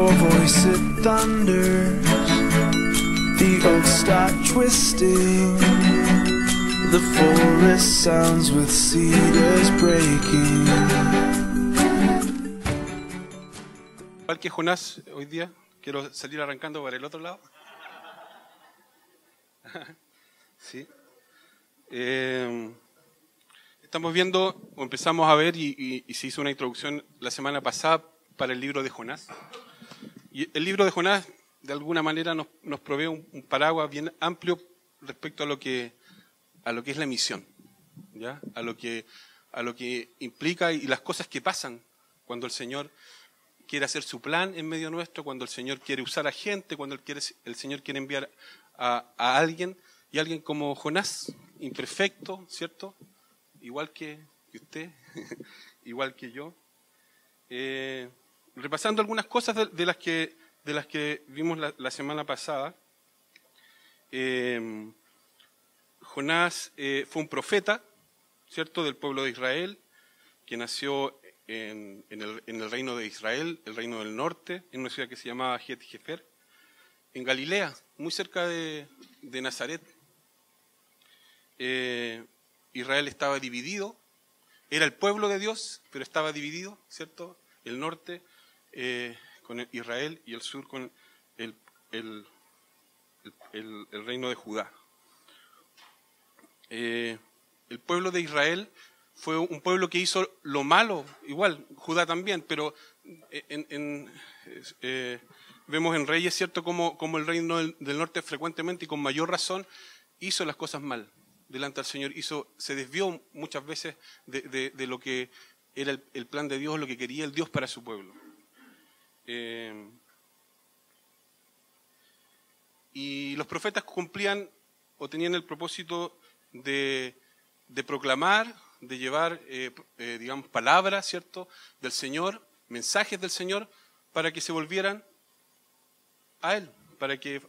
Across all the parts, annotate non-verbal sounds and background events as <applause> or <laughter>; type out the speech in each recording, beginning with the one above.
your voice it thunders. The oaks start twisting. The forest sounds with cedars breaking. Igual que Jonás hoy día, quiero salir arrancando para el otro lado. <laughs> sí. Eh, estamos viendo, o empezamos a ver, y, y- y se hizo una introducción la semana pasada para el libro de Jonás. Y el libro de Jonás, de alguna manera, nos, nos provee un, paraguas bien amplio respecto a lo que, a lo que es la misión, ¿ya? A lo que, a lo que implica y las cosas que pasan cuando el Señor quiere hacer su plan en medio nuestro, cuando el Señor quiere usar a gente, cuando el, quiere, el Señor quiere enviar a, a alguien, y alguien como Jonás, imperfecto, ¿cierto? Igual que, que usted, <laughs> igual que yo. Eh, repasando algunas cosas de, las, que, de las que vimos la, semana pasada. Eh, Jonás eh, fue un profeta, ¿cierto?, del pueblo de Israel, que nació en, en el, en el reino de Israel, el reino del norte, en una ciudad que se llamaba Het Jefer, en Galilea, muy cerca de, de Nazaret. Eh, Israel estaba dividido, era el pueblo de Dios, pero estaba dividido, ¿cierto? El norte eh, con Israel y el sur con el, el- el- reino de Judá. Eh, el pueblo de Israel fue un pueblo que hizo lo malo, igual, Judá también, pero eh, vemos en Reyes, ¿cierto?, como, como el reino del, norte frecuentemente y con mayor razón hizo las cosas mal delante del Señor, hizo, se desvió muchas veces de, de- de lo que era el, el plan de Dios, lo que quería el Dios para su pueblo. Eh, y los profetas cumplían o tenían el propósito de, proclamar, de llevar, eh, eh, digamos, palabras, ¿cierto?, del Señor, mensajes del Señor, para que se volvieran a Él, para que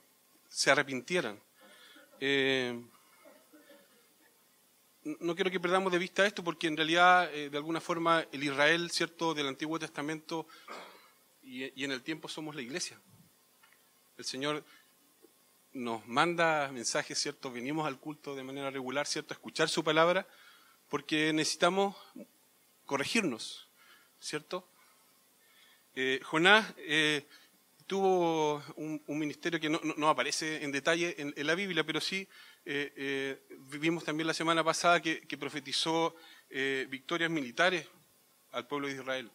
se arrepintieran. No quiero que perdamos de vista esto, porque en realidad, de alguna forma, el Israel, ¿cierto?, del Antiguo Testamento y, en el tiempo somos la iglesia. El Señor nos manda mensajes, ¿cierto? Venimos al culto de manera regular, ¿cierto? A escuchar su palabra, porque necesitamos corregirnos, ¿cierto? Eh, Jonás eh, tuvo un, ministerio que no, aparece en detalle en, la Biblia, pero sí eh, eh, vivimos también la semana pasada que, profetizó victorias militares al pueblo de Israel.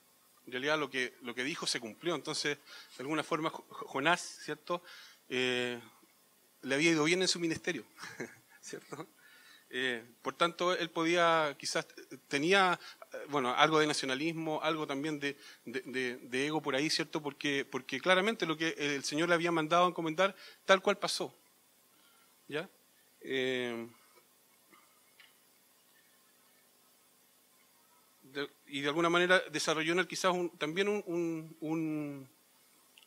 En realidad lo que, lo que dijo se cumplió, entonces de alguna forma Jo- Jonás, ¿cierto? Eh, le había ido bien en su ministerio, <laughs> ¿cierto? Eh, por tanto, él podía, quizás tenía, eh, bueno, algo de nacionalismo, algo también de, de- ego por ahí, ¿cierto? Porque, porque claramente lo que el Señor le había mandado a encomendar, tal cual pasó. ¿Ya? Y de alguna manera desarrolló en él quizás también un,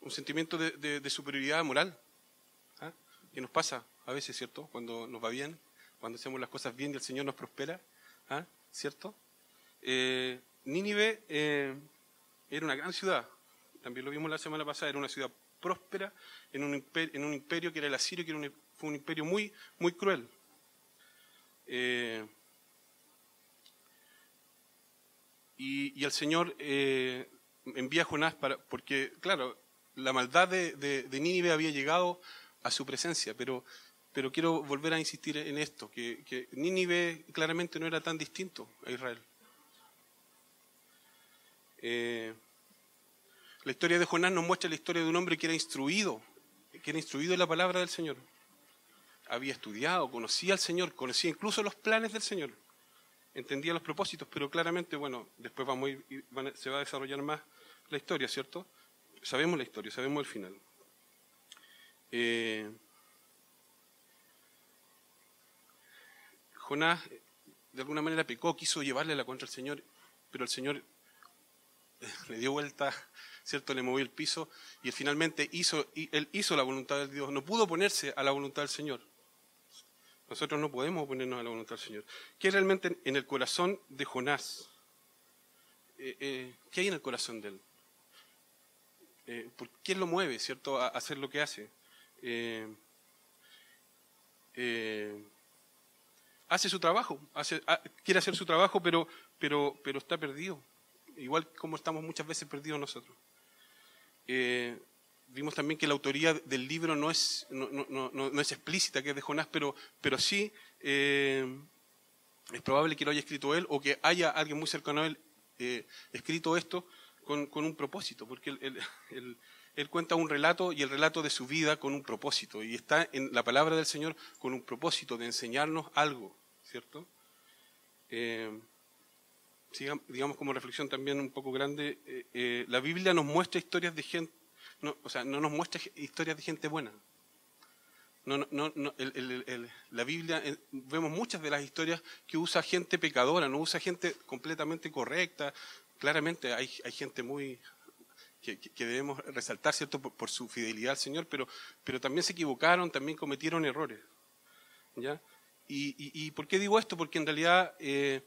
sentimiento de, superioridad moral. ¿ah? que nos pasa a veces, ¿cierto? Cuando nos va bien, cuando hacemos las cosas bien y el Señor nos prospera, ¿ah? ¿cierto? Eh, Nínive eh, era una gran ciudad, también lo vimos la semana pasada, era una ciudad próspera en un imperio, que era el asirio, que era fue un imperio muy, muy cruel. Eh, y, y el Señor eh, envía a Jonás para, porque, claro, la maldad de, de, Nínive había llegado a su presencia, pero, pero quiero volver a insistir en esto, que, que Nínive claramente no era tan distinto a Israel. Eh, la historia de Jonás nos muestra la historia de un hombre que era instruido, que era instruido en la palabra del Señor. Había estudiado, conocía al Señor, conocía incluso los planes del Señor, entendía los propósitos, pero claramente, bueno, después vamos a ir- van a- se va a desarrollar más la historia, ¿cierto? Sabemos la historia, sabemos el final. Eh, Jonás, eh, de alguna manera, pecó, quiso llevarle la contra al Señor, pero el Señor eh, le dio vuelta, ¿cierto? Le movió el piso y finalmente hizo, él hizo la voluntad de Dios. No pudo oponerse a la voluntad del Señor. Nosotros no podemos oponernos a la voluntad del Señor. ¿Qué realmente en el corazón de Jonás? Eh, eh, ¿Qué hay en el corazón de él? eh, ¿por qué lo mueve, cierto, a hacer lo que hace? Hace su trabajo, quiere hacer su trabajo, pero está perdido, igual como estamos muchas veces perdidos nosotros. Vimos también que la autoría del libro no es, no, no, no, es explícita, que es de Jonás, pero, pero sí es probable que lo haya escrito él o que haya alguien muy cercano a él escrito esto con, con, un propósito, porque él, él, él cuenta un relato y el relato de su vida con un propósito. Y está en la palabra del Señor con un propósito de enseñarnos algo, ¿cierto? Eh, digamos como reflexión también un poco grande, eh, eh, la Biblia nos muestra historias de gente, no, o sea, no nos muestra historias de gente buena. No, no, no, la Biblia, vemos muchas de las historias que usa gente pecadora, no usa gente completamente correcta. Claramente hay, hay gente muy que, debemos resaltar, ¿cierto?, por, su fidelidad al Señor, pero, pero también se equivocaron, también cometieron errores. ¿ya? Y, por qué digo esto? Porque en realidad eh,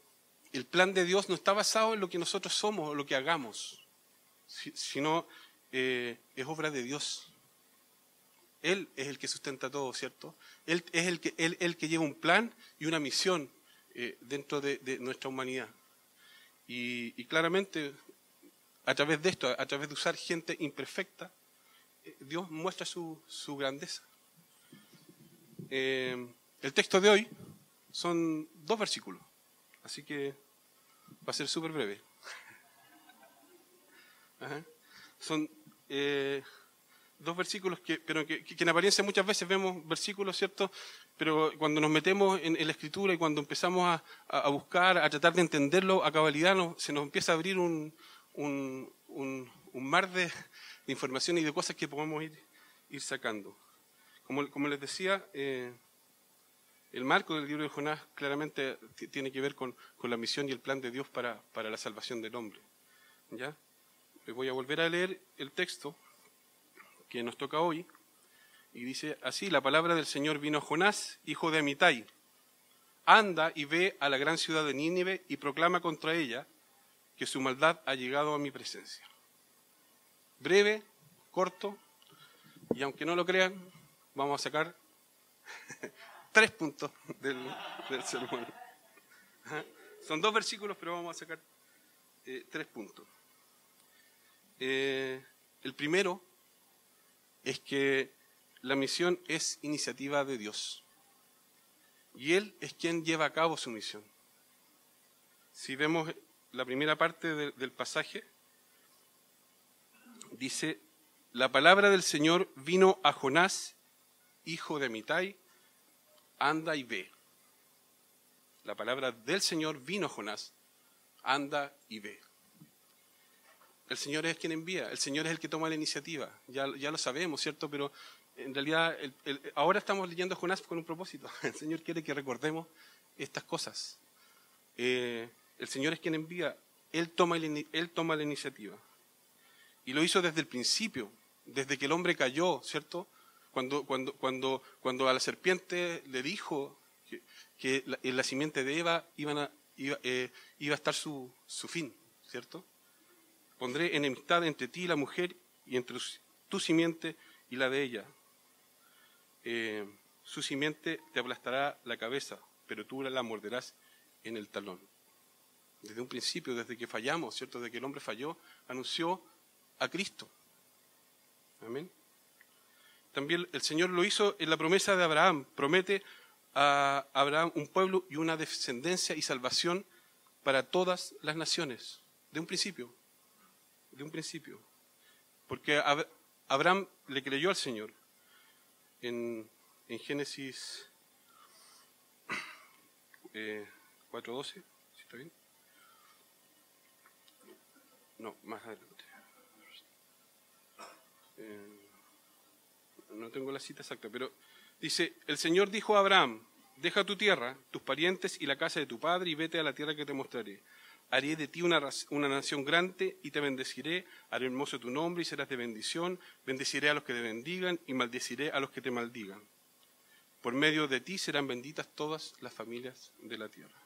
el plan de Dios no está basado en lo que nosotros somos o lo que hagamos, sino eh, es obra de Dios. Él es el que sustenta todo, ¿cierto? Él es el que, él, el que lleva un plan y una misión eh, dentro de, nuestra humanidad. Y, claramente a través de esto, a través de usar gente imperfecta, eh, Dios muestra su, grandeza. Eh, el texto de hoy son dos versículos, así que va a ser súper breve. <laughs> Son eh, dos versículos que, pero que, en apariencia muchas veces vemos versículos, ¿cierto? Pero cuando nos metemos en, la escritura y cuando empezamos a, buscar, a tratar de entenderlo a cabalidad, se nos empieza a abrir un, un, un, mar de, información y de cosas que podemos ir, ir sacando. Como, como les decía, eh, el marco del libro de Jonás claramente tiene que ver con, con, la misión y el plan de Dios para, para la salvación del hombre. ¿Ya? Voy a volver a leer el texto que nos toca hoy. Y dice así, la palabra del Señor vino a Jonás, hijo de Amitai. Anda y ve a la gran ciudad de Nínive y proclama contra ella que su maldad ha llegado a mi presencia. Breve, corto, y aunque no lo crean, vamos a sacar <laughs> tres puntos del, sermón. Son dos versículos, pero vamos a sacar eh, tres puntos. Eh, el primero es que la misión es iniciativa de Dios. Y Él es quien lleva a cabo su misión. Si vemos la primera parte del pasaje, dice, la palabra del Señor vino a Jonás, hijo de Mitai, anda y ve. La palabra del Señor vino a Jonás, anda y ve. El Señor es quien envía, el Señor es el que toma la iniciativa, ya, ya lo sabemos, ¿cierto? Pero en realidad ahora estamos leyendo a Jonás con un propósito. <laughs> El Señor quiere que recordemos estas cosas. Eh, el Señor es quien envía, Él toma, él toma la iniciativa. Y lo hizo desde el principio, desde que el hombre cayó, ¿cierto? Cuando, cuando, cuando, cuando a la serpiente le dijo que, en la simiente de Eva iba, eh, iba a estar su, su, fin, ¿cierto? Pondré enemistad entre ti y la mujer y entre tu simiente y la de ella. Eh, su simiente te aplastará la cabeza, pero tú la morderás en el talón desde un principio, desde que fallamos, ¿cierto? Desde que el hombre falló, anunció a Cristo. Amén. También el Señor lo hizo en la promesa de Abraham. Promete a Abraham un pueblo y una descendencia y salvación para todas las naciones. De un principio. De un principio. Porque Abraham le creyó al Señor. En, Génesis 4.12, <clears throat> eh, ¿sí está bien? No, más adelante. Eh, no tengo la cita exacta, pero dice, el Señor dijo a Abraham, deja tu tierra, tus parientes y la casa de tu padre y vete a la tierra que te mostraré. Haré de ti una, una nación grande y te bendeciré, haré hermoso tu nombre y serás de bendición, bendeciré a los que te bendigan y maldeciré a los que te maldigan. Por medio de ti serán benditas todas las familias de la tierra.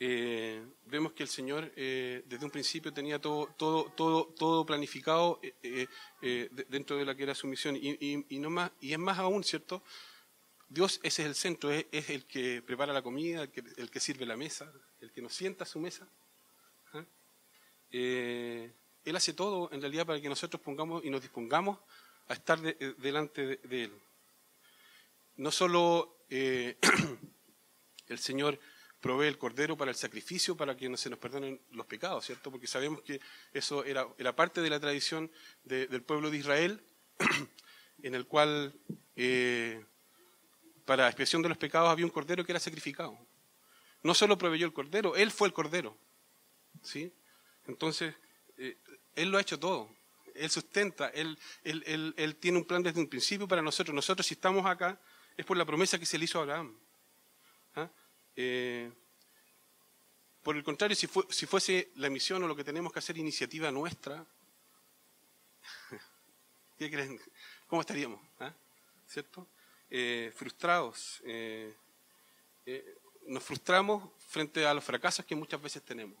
eh, vemos que el Señor eh, desde un principio tenía todo, todo, todo, todo planificado eh, dentro de la que era su misión. Y, más, y es más aún, ¿cierto? Dios ese es el centro, es, el que prepara la comida, el que, sirve la mesa, el que nos sienta a su mesa. ¿ah? él hace todo en realidad para que nosotros pongamos y nos dispongamos a estar delante de, Él. No solo <clears throat> el Señor provee el cordero para el sacrificio, para que no se nos perdonen los pecados, ¿cierto? Porque sabemos que eso era, era parte de la tradición del pueblo de Israel, <clears throat> en el cual eh, para expresión de los pecados había un cordero que era sacrificado. No solo proveyó el cordero, él fue el cordero, ¿sí? Entonces, eh, él lo ha hecho todo. Él sustenta, él, él, tiene un plan desde un principio para nosotros. Nosotros si estamos acá es por la promesa que se le hizo a Abraham. Eh, por el contrario, si, fuese la misión o lo que tenemos que hacer iniciativa nuestra, <laughs> ¿qué creen? ¿Cómo estaríamos? ¿Ah? ¿Cierto? Eh, frustrados. Eh, nos frustramos frente a los fracasos que muchas veces tenemos.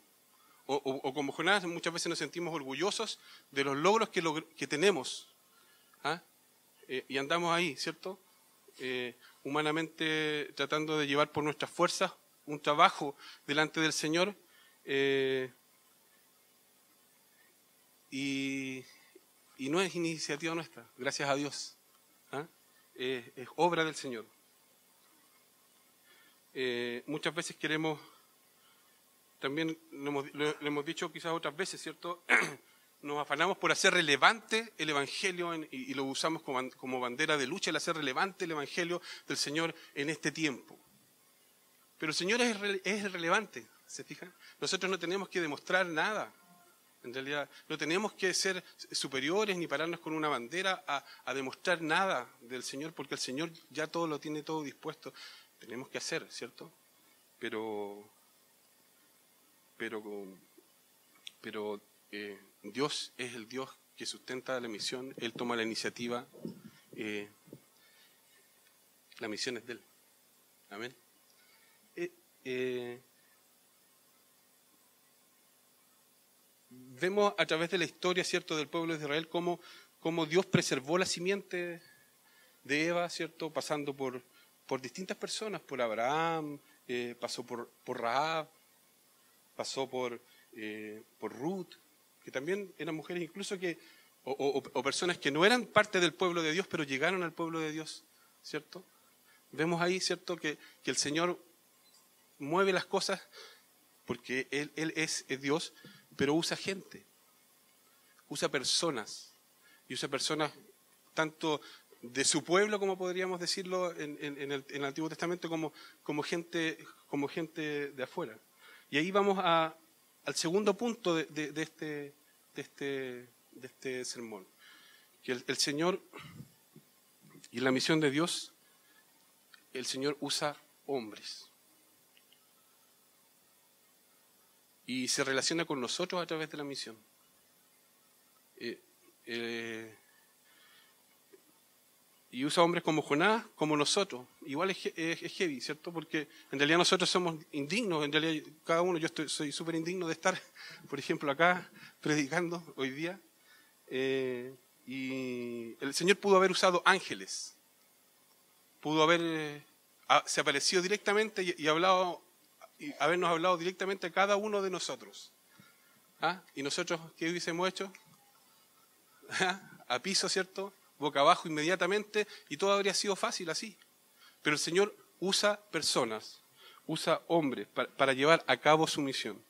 O, como Jonás, muchas veces nos sentimos orgullosos de los logros que, tenemos. ¿ah? y andamos ahí, ¿cierto? humanamente tratando de llevar por nuestras fuerzas un trabajo delante del Señor. Eh, y, no es iniciativa nuestra, gracias a Dios. Es obra del Señor. Eh, muchas veces queremos, también lo hemos, dicho quizás otras veces, ¿cierto? <clears throat> nos afanamos por hacer relevante el Evangelio y, lo usamos como, bandera de lucha, el hacer relevante el Evangelio del Señor en este tiempo. Pero el Señor es, es relevante, ¿se fijan? Nosotros no tenemos que demostrar nada. En realidad, no tenemos que ser superiores ni pararnos con una bandera a, demostrar nada del Señor, porque el Señor ya todo lo tiene todo dispuesto. Tenemos que hacer, ¿cierto? Pero, pero, pero eh, Dios es el Dios que sustenta la misión, Él toma la iniciativa, eh, la misión es de Él. Amén. Eh, vemos a través de la historia, ¿cierto?, del pueblo de Israel cómo, cómo Dios preservó la simiente de Eva, ¿cierto?, pasando por, por distintas personas, por Abraham, pasó por, por Rahab, pasó por, por Ruth, que también eran mujeres incluso que, o, personas que no eran parte del pueblo de Dios, pero llegaron al pueblo de Dios, ¿cierto? Vemos ahí, ¿cierto?, que, el Señor mueve las cosas porque Él, él es, Dios, pero usa gente, usa personas, y usa personas tanto de su pueblo, como podríamos decirlo en, el, Antiguo Testamento, como, gente, como gente de afuera. Y ahí vamos a, al segundo punto de, este, este, de este sermón. Que el, Señor y la misión de Dios, el Señor usa hombres. Y se relaciona con nosotros a través de la misión. Eh, eh, y usa hombres como Jonás, como nosotros. Igual es, heavy, ¿cierto? Porque en realidad nosotros somos indignos, en realidad cada uno, yo estoy, soy súper indigno de estar, <laughs> por ejemplo, acá predicando hoy día. Eh, y el Señor pudo haber usado ángeles, pudo haber se aparecido directamente y, hablado, y habernos hablado directamente a cada uno de nosotros. ¿Ah? ¿Y nosotros qué hubiésemos hecho? <laughs> ¿Ah? A piso, ¿cierto? boca abajo inmediatamente y todo habría sido fácil así. Pero el Señor usa personas, usa hombres para, llevar a cabo su misión.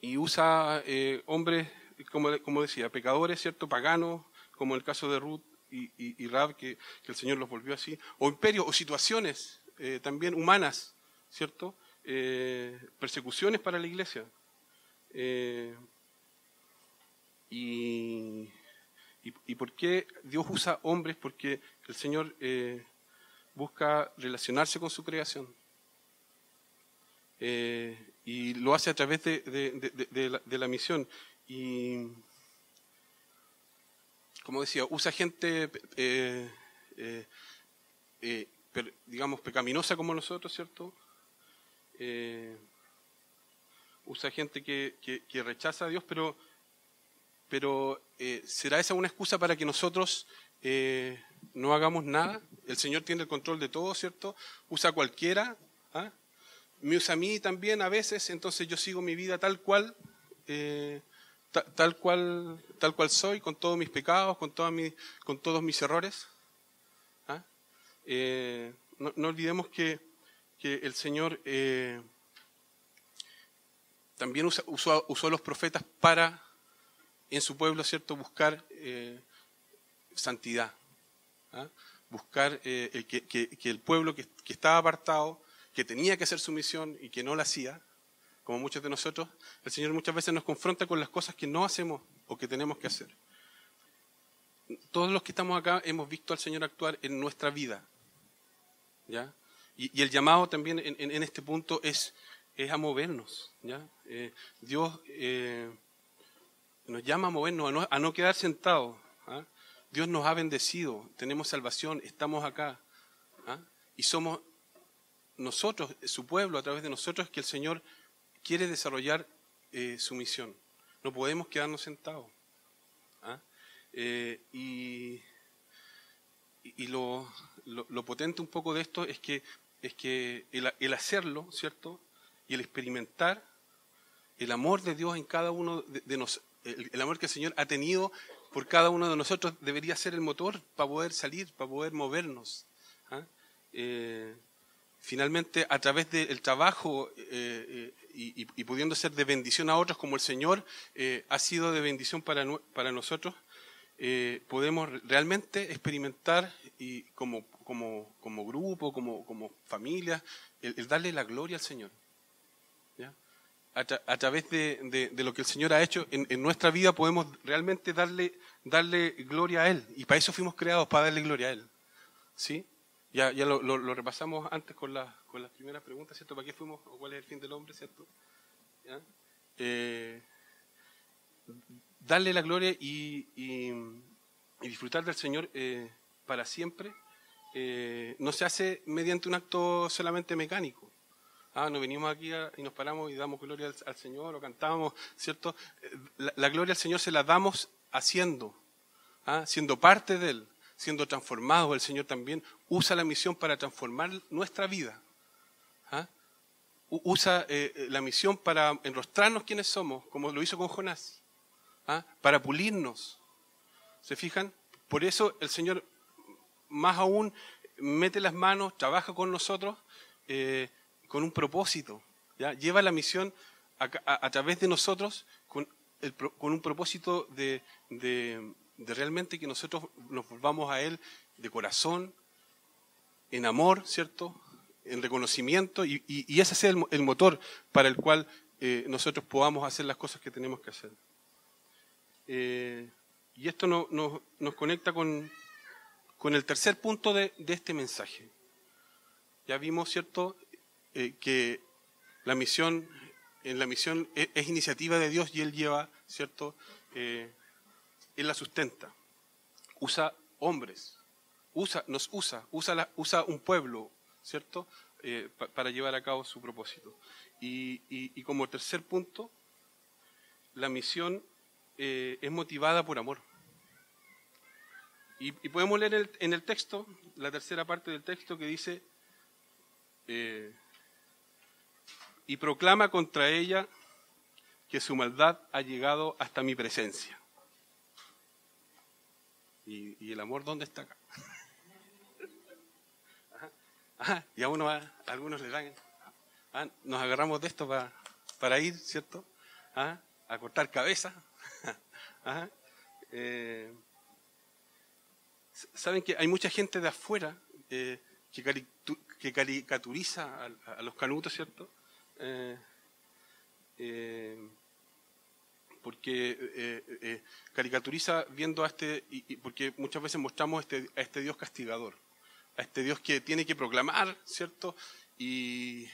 Y usa eh, hombres, como, como, decía, pecadores, ¿cierto? Paganos, como el caso de Ruth y, y, Rab, que, el Señor los volvió así. O imperios, o situaciones eh, también humanas, ¿cierto? Eh, persecuciones para la iglesia. y ¿Y, por qué Dios usa hombres? Porque el Señor eh, busca relacionarse con su creación. Eh, y lo hace a través de, la, misión. Y, como decía, usa gente, eh, digamos, pecaminosa como nosotros, ¿cierto? Eh, usa gente que, rechaza a Dios, pero, pero eh, ¿será esa una excusa para que nosotros eh, no hagamos nada? El Señor tiene el control de todo, ¿cierto? Usa cualquiera, ¿ah? me usa a mí también a veces, entonces yo sigo mi vida tal cual, tal, cual, tal cual soy, con todos mis pecados, con todos mis errores. ¿ah? no, olvidemos que, que el Señor también usó, a los profetas para, en su pueblo, ¿cierto?, buscar eh, santidad. ¿ah? Buscar eh, que, el pueblo que, estaba apartado, que tenía que hacer su misión y que no la hacía, como muchos de nosotros, el Señor muchas veces nos confronta con las cosas que no hacemos o que tenemos que hacer. Todos los que estamos acá hemos visto al Señor actuar en nuestra vida. ¿ya? Y, el llamado también en este punto es es a movernos. ¿ya? Eh, Dios eh, nos llama a movernos, a no, quedar sentados. ¿ah? Dios nos ha bendecido, tenemos salvación, estamos acá. ¿ah? Y somos nosotros, su pueblo, a través de nosotros, que el Señor quiere desarrollar eh, su misión. No podemos quedarnos sentados. ¿ah? y, y lo, lo, potente un poco de esto es que, es que el, hacerlo, ¿cierto? y el experimentar el amor de Dios en cada uno de, nosotros, el, amor que el Señor ha tenido por cada uno de nosotros debería ser el motor para poder salir, para poder movernos. ¿ah? Eh, finalmente, a través del trabajo eh, eh, y, pudiendo ser de bendición a otros, como el Señor ha sido de bendición para, para nosotros, podemos realmente experimentar y como, como, como grupo, como, como familia, el darle la gloria al Señor a, través de, lo que el Señor ha hecho en, nuestra vida podemos realmente darle, darle gloria a Él. Y para eso fuimos creados, para darle gloria a Él. ¿Sí? Ya, ya lo, repasamos antes con, con las primeras preguntas, ¿cierto? ¿Para qué fuimos o cuál es el fin del hombre, ¿cierto? Eh, darle la gloria y, disfrutar del Señor eh, para siempre eh, no se hace mediante un acto solamente mecánico. Ah, nos venimos aquí y nos paramos y damos gloria al, Señor o cantamos, ¿cierto? La, gloria al Señor se la damos haciendo, ¿ah? siendo parte de Él, siendo transformados. El Señor también usa la misión para transformar nuestra vida. ¿ah? Usa eh, la misión para enrostrarnos quienes somos, como lo hizo con Jonás, ¿ah? para pulirnos. ¿Se fijan? Por eso el Señor más aún mete las manos, trabaja con nosotros. Eh, con un propósito. Lleva la misión a, través de nosotros con, un propósito de, realmente que nosotros nos volvamos a Él de corazón, en amor, ¿cierto? En reconocimiento, y, ese sea el, motor para el cual eh, nosotros podamos hacer las cosas que tenemos que hacer. Eh, y esto nos conecta con, con, el tercer punto de, este mensaje. Ya vimos, ¿cierto? Eh, que la misión, en la misión e, es, iniciativa de Dios y Él lleva, ¿cierto? Eh, él la sustenta. Usa hombres, usa, nos usa, usa, usa un pueblo, ¿cierto? Eh, para llevar a cabo su propósito. Y, como tercer punto, la misión es motivada por amor. Y, podemos leer en el texto, la tercera parte del texto que dice, y proclama contra ella que su maldad ha llegado hasta mi presencia. ¿Y, el amor dónde está acá? <laughs> y a uno, algunos le dan, ah, nos agarramos de esto para, para ir, ¿cierto? a cortar cabeza. <laughs> Eh, Saben que hay mucha gente de afuera eh, que, caricaturiza a, los canutos, ¿cierto? Eh, eh, porque caricaturiza viendo a este, y, porque muchas veces mostramos este, a este Dios castigador, a este Dios que tiene que proclamar, ¿cierto? Y,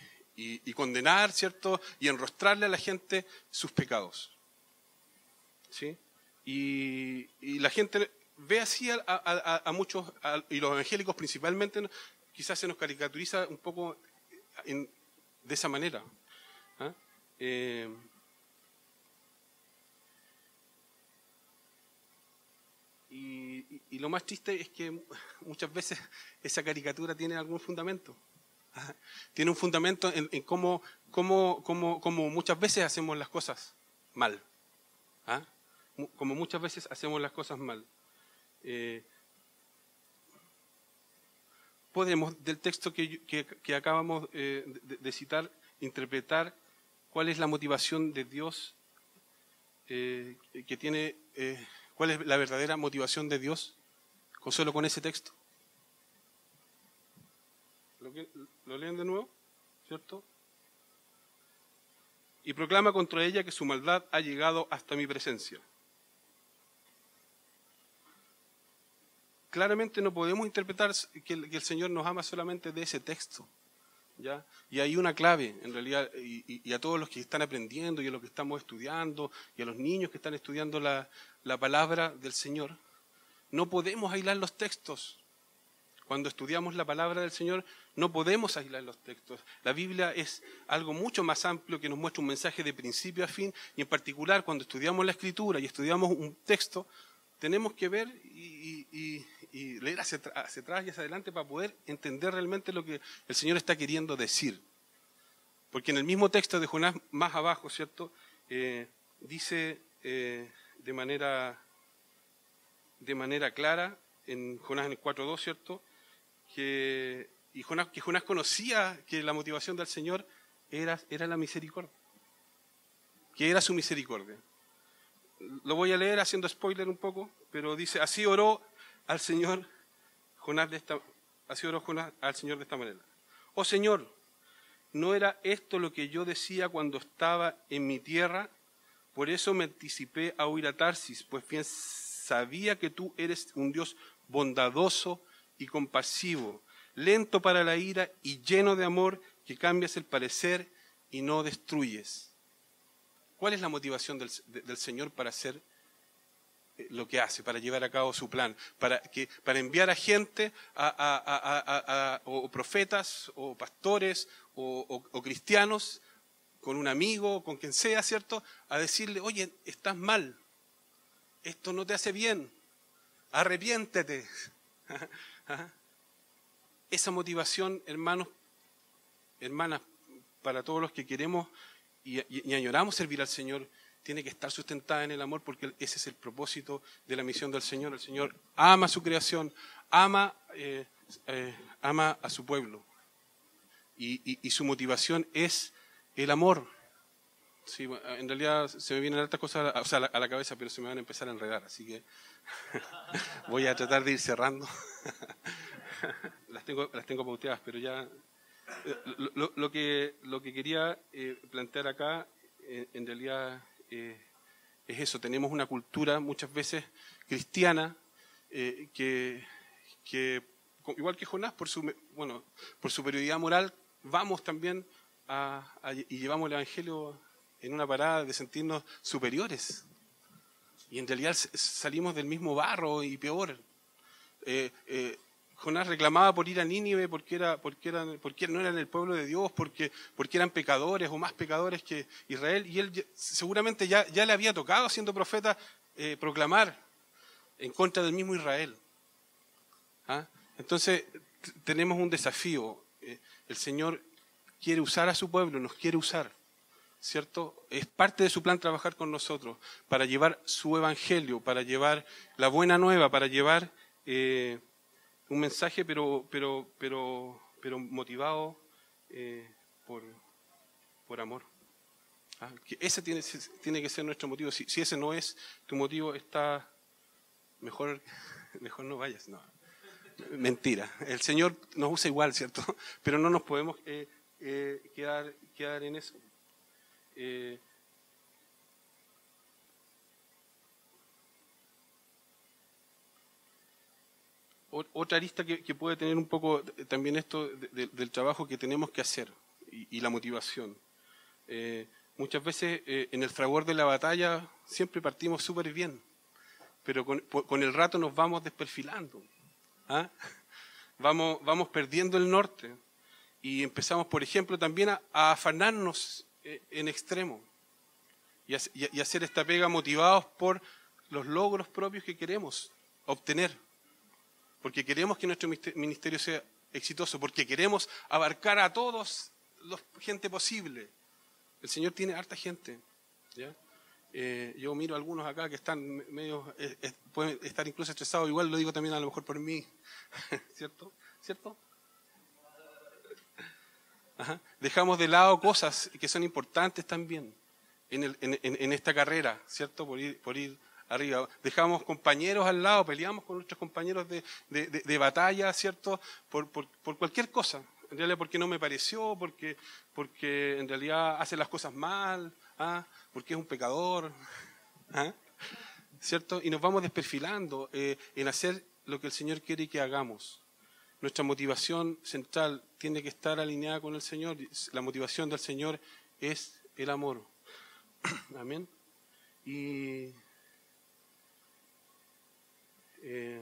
condenar, ¿cierto? Y enrostrarle a la gente sus pecados. ¿Sí? Y, la gente ve así a, muchos, y los evangélicos principalmente, quizás se nos caricaturiza un poco de esa manera. ¿ah? Eh, y, lo más triste es que muchas veces esa caricatura tiene algún fundamento. ¿ah? Tiene un fundamento en, cómo, cómo, cómo, cómo, muchas veces hacemos las cosas mal. ¿ah? Como muchas veces hacemos las cosas mal. Eh, podemos, del texto que, que, acabamos eh, de, citar, interpretar cuál es la motivación de Dios eh, que tiene, cuál es la verdadera motivación de Dios con solo con ese texto. ¿Lo, ¿Lo leen de nuevo? ¿Cierto? Y proclama contra ella que su maldad ha llegado hasta mi presencia. Claramente no podemos interpretar que el, Señor nos ama solamente de ese texto. ¿ya? Y hay una clave, en realidad, y, a todos los que están aprendiendo y a los que estamos estudiando y a los niños que están estudiando la, la palabra del Señor, no podemos aislar los textos. Cuando estudiamos la palabra del Señor, no podemos aislar los textos. La Biblia es algo mucho más amplio que nos muestra un mensaje de principio a fin, y en particular cuando estudiamos la Escritura y estudiamos un texto, tenemos que ver y, y leer hacia, atrás y hacia adelante para poder entender realmente lo que el Señor está queriendo decir. Porque en el mismo texto de Jonás, más abajo, ¿cierto? Eh, dice eh, de, manera, de manera clara, en Jonás en el 4.2, ¿cierto? Que, y Jonás, que Jonás conocía que la motivación del Señor era, era la misericordia. Que era su misericordia. Lo voy a leer haciendo spoiler un poco, pero dice, así oró al Señor Jonás de esta, al Señor de esta manera. Oh Señor, ¿no era esto lo que yo decía cuando estaba en mi tierra? Por eso me anticipé a huir a Tarsis, pues bien sabía que tú eres un Dios bondadoso y compasivo, lento para la ira y lleno de amor, que cambias el parecer y no destruyes. ¿Cuál es la motivación del, del Señor para hacer lo que hace, para llevar a cabo su plan, para, que, para enviar a gente, a, o profetas, o pastores, o, cristianos, con un amigo, con quien sea, ¿cierto? A decirle, oye, estás mal, esto no te hace bien, arrepiéntete. <laughs> Esa motivación, hermanos, hermanas, para todos los que queremos y, y añoramos servir al Señor, tiene que estar sustentada en el amor porque ese es el propósito de la misión del Señor. El Señor ama su creación, ama, eh, eh, ama a su pueblo y, su motivación es el amor. Sí, en realidad se me vienen altas cosas a, la, cabeza, pero se me van a empezar a enredar, así que <laughs> voy a tratar de ir cerrando. <laughs> las, tengo, las tengo pauteadas, pero ya... Eh, lo, que, lo que quería plantear acá, en realidad eh, es eso, tenemos una cultura muchas veces cristiana eh, que, igual que Jonás, por su, bueno, por superioridad moral, vamos también y llevamos el Evangelio en una parada de sentirnos superiores. Y en realidad salimos del mismo barro y peor. Eh, Jonás reclamaba por ir a Nínive porque, era, porque, eran, porque no eran el pueblo de Dios, porque, porque eran pecadores o más pecadores que Israel. Y él seguramente ya, le había tocado, siendo profeta, eh, proclamar en contra del mismo Israel. ¿Ah? Entonces tenemos un desafío. Eh, el Señor quiere usar a su pueblo, nos quiere usar. ¿Cierto? Es parte de su plan trabajar con nosotros para llevar su evangelio, para llevar la buena nueva, para llevar eh, un mensaje, pero, pero, pero, pero motivado eh, por, por amor. Ah, ese tiene, tiene que ser nuestro motivo. Si, ese no es tu motivo, está mejor, <laughs> mejor no vayas. Mentira. El Señor nos usa igual, ¿cierto? <laughs> Pero no nos podemos eh, eh, quedar, quedar en eso. Otra arista que, puede tener un poco también esto del trabajo que tenemos que hacer y, la motivación. Eh, muchas veces eh, en el fragor de la batalla siempre partimos súper bien, pero con, el rato nos vamos desperfilando. ¿ah? <laughs> Vamos, vamos perdiendo el norte. y empezamos, por ejemplo, también a, afanarnos eh, en extremo y, y a- hacer esta pega motivados por los logros propios que queremos obtener, porque queremos que nuestro ministerio sea exitoso, porque queremos abarcar a todos los gente posible. El Señor tiene harta gente. ¿ya? Eh, yo miro a algunos acá que están me- medio, eh, eh, pueden estar incluso estresados, igual lo digo también a lo mejor por mí, <laughs> ¿cierto? ¿Cierto? Ajá. Dejamos de lado cosas que son importantes también en, el- en- en- en esta carrera, ¿cierto? Por ir, por ir arriba. Dejamos compañeros al lado, peleamos con nuestros compañeros de, de- de- batalla, ¿cierto? Por, por- por cualquier cosa. En realidad porque no me pareció, porque, porque en realidad hace las cosas mal, ¿ah? porque es un pecador. <laughs> ¿ah? ¿Cierto? Y nos vamos desperfilando eh, en hacer lo que el Señor quiere que hagamos. Nuestra motivación central tiene que estar alineada con el Señor. La motivación del Señor es el amor. <clears throat> Amén. Y eh,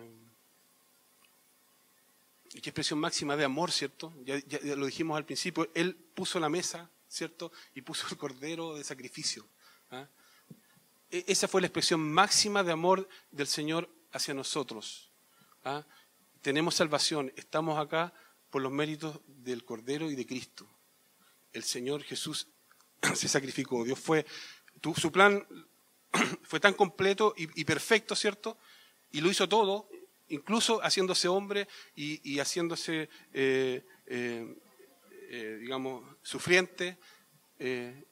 y qué expresión máxima de amor, ¿cierto? Ya, ya- ya lo dijimos al principio. Él puso la mesa, ¿cierto? Y puso el cordero de sacrificio. ¿ah? E- Esa fue la expresión máxima de amor del Señor hacia nosotros. ¿ah? Tenemos salvación, estamos acá por los méritos del Cordero y de Cristo. El Señor Jesús <clears throat> se sacrificó. Dios fue, su plan <clears throat> fue tan completo y, y perfecto, ¿cierto? Y lo hizo todo, incluso haciéndose hombre y, haciéndose, eh, eh, eh, digamos, sufriente en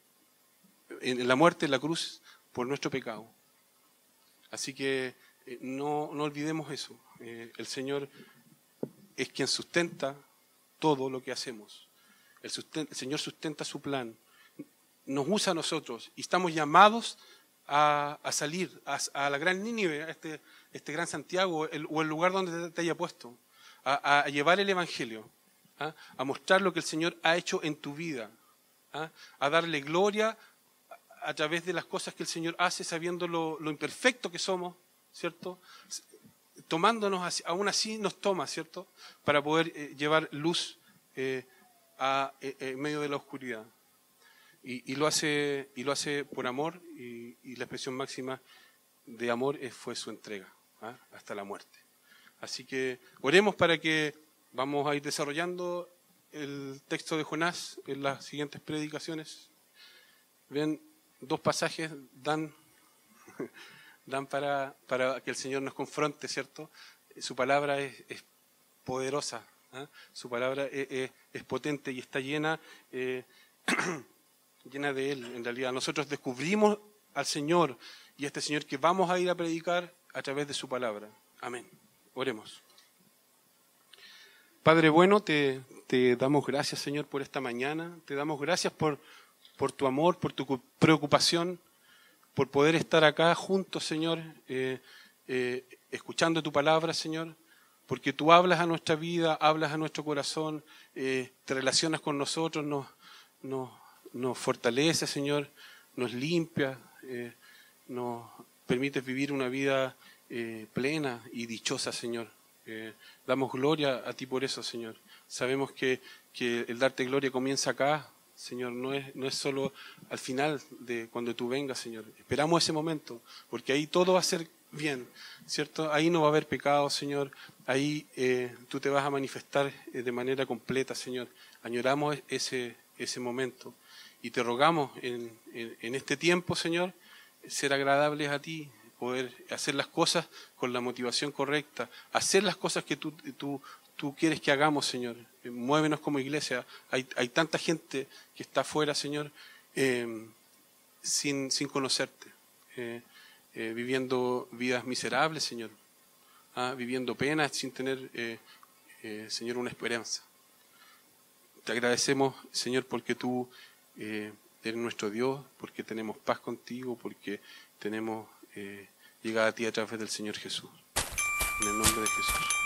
la muerte, en la cruz, por nuestro pecado. Así que no, no olvidemos eso. El Señor es quien sustenta todo lo que hacemos. El, el Señor sustenta su plan. Nos usa a nosotros y estamos llamados a, salir a, la gran Nínive, este, este gran Santiago o el lugar donde te, te haya puesto, a, llevar el Evangelio, ¿ah? a mostrar lo que el Señor ha hecho en tu vida, ¿ah? a darle gloria a, través de las cosas que el Señor hace, sabiendo lo, imperfecto que somos, ¿cierto? Tomándonos, así- aún así nos toma, ¿cierto? Para poder eh, llevar luz eh, eh, en medio de la oscuridad. Y, lo hace, y lo hace por amor, y, la expresión máxima de amor fue su entrega, ¿ah? hasta la muerte. Así que oremos para que vamos a ir desarrollando el texto de Jonás en las siguientes predicaciones. Ven, dos pasajes dan, <laughs> dan para, para que el Señor nos confronte, ¿cierto? Su palabra es, poderosa, ¿ah? su palabra es, es- es potente y está llena, eh, <clears throat> llena de Él, en realidad. Nosotros descubrimos al Señor y a este Señor que vamos a ir a predicar a través de su palabra. Amén. Oremos. Padre bueno, te, te damos gracias, Señor, por esta mañana. Te damos gracias por, por tu amor, por tu cu- preocupación, por poder estar acá juntos, Señor, eh, eh, escuchando tu palabra, Señor, porque tú hablas a nuestra vida, hablas a nuestro corazón, eh, te relacionas con nosotros, nos, nos, nos fortalece, Señor, nos limpia, eh, nos permites vivir una vida eh, plena y dichosa, Señor. Eh, damos gloria a ti por eso, Señor. Sabemos que, que el darte gloria comienza acá, Señor, no es, no es solo al final de cuando tú vengas, Señor. Esperamos ese momento, porque ahí todo va a ser bien, ¿cierto? Ahí no va a haber pecado, Señor. Ahí eh, tú te vas a manifestar de manera completa, Señor. Añoramos ese, ese momento y te rogamos en, en, este tiempo, Señor, ser agradables a ti, poder hacer las cosas con la motivación correcta, hacer las cosas que tú, tú, tú quieres que hagamos, Señor. Eh, Muévenos como iglesia. Hay, hay tanta gente que está afuera, Señor, eh, sin, sin conocerte, eh, eh, viviendo vidas miserables, Señor, ah, viviendo penas sin tener, Señor, una esperanza. Te agradecemos, Señor, porque tú eh, eres nuestro Dios, porque tenemos paz contigo, porque tenemos eh, llegada a ti a través del Señor Jesús. En el nombre de Jesús.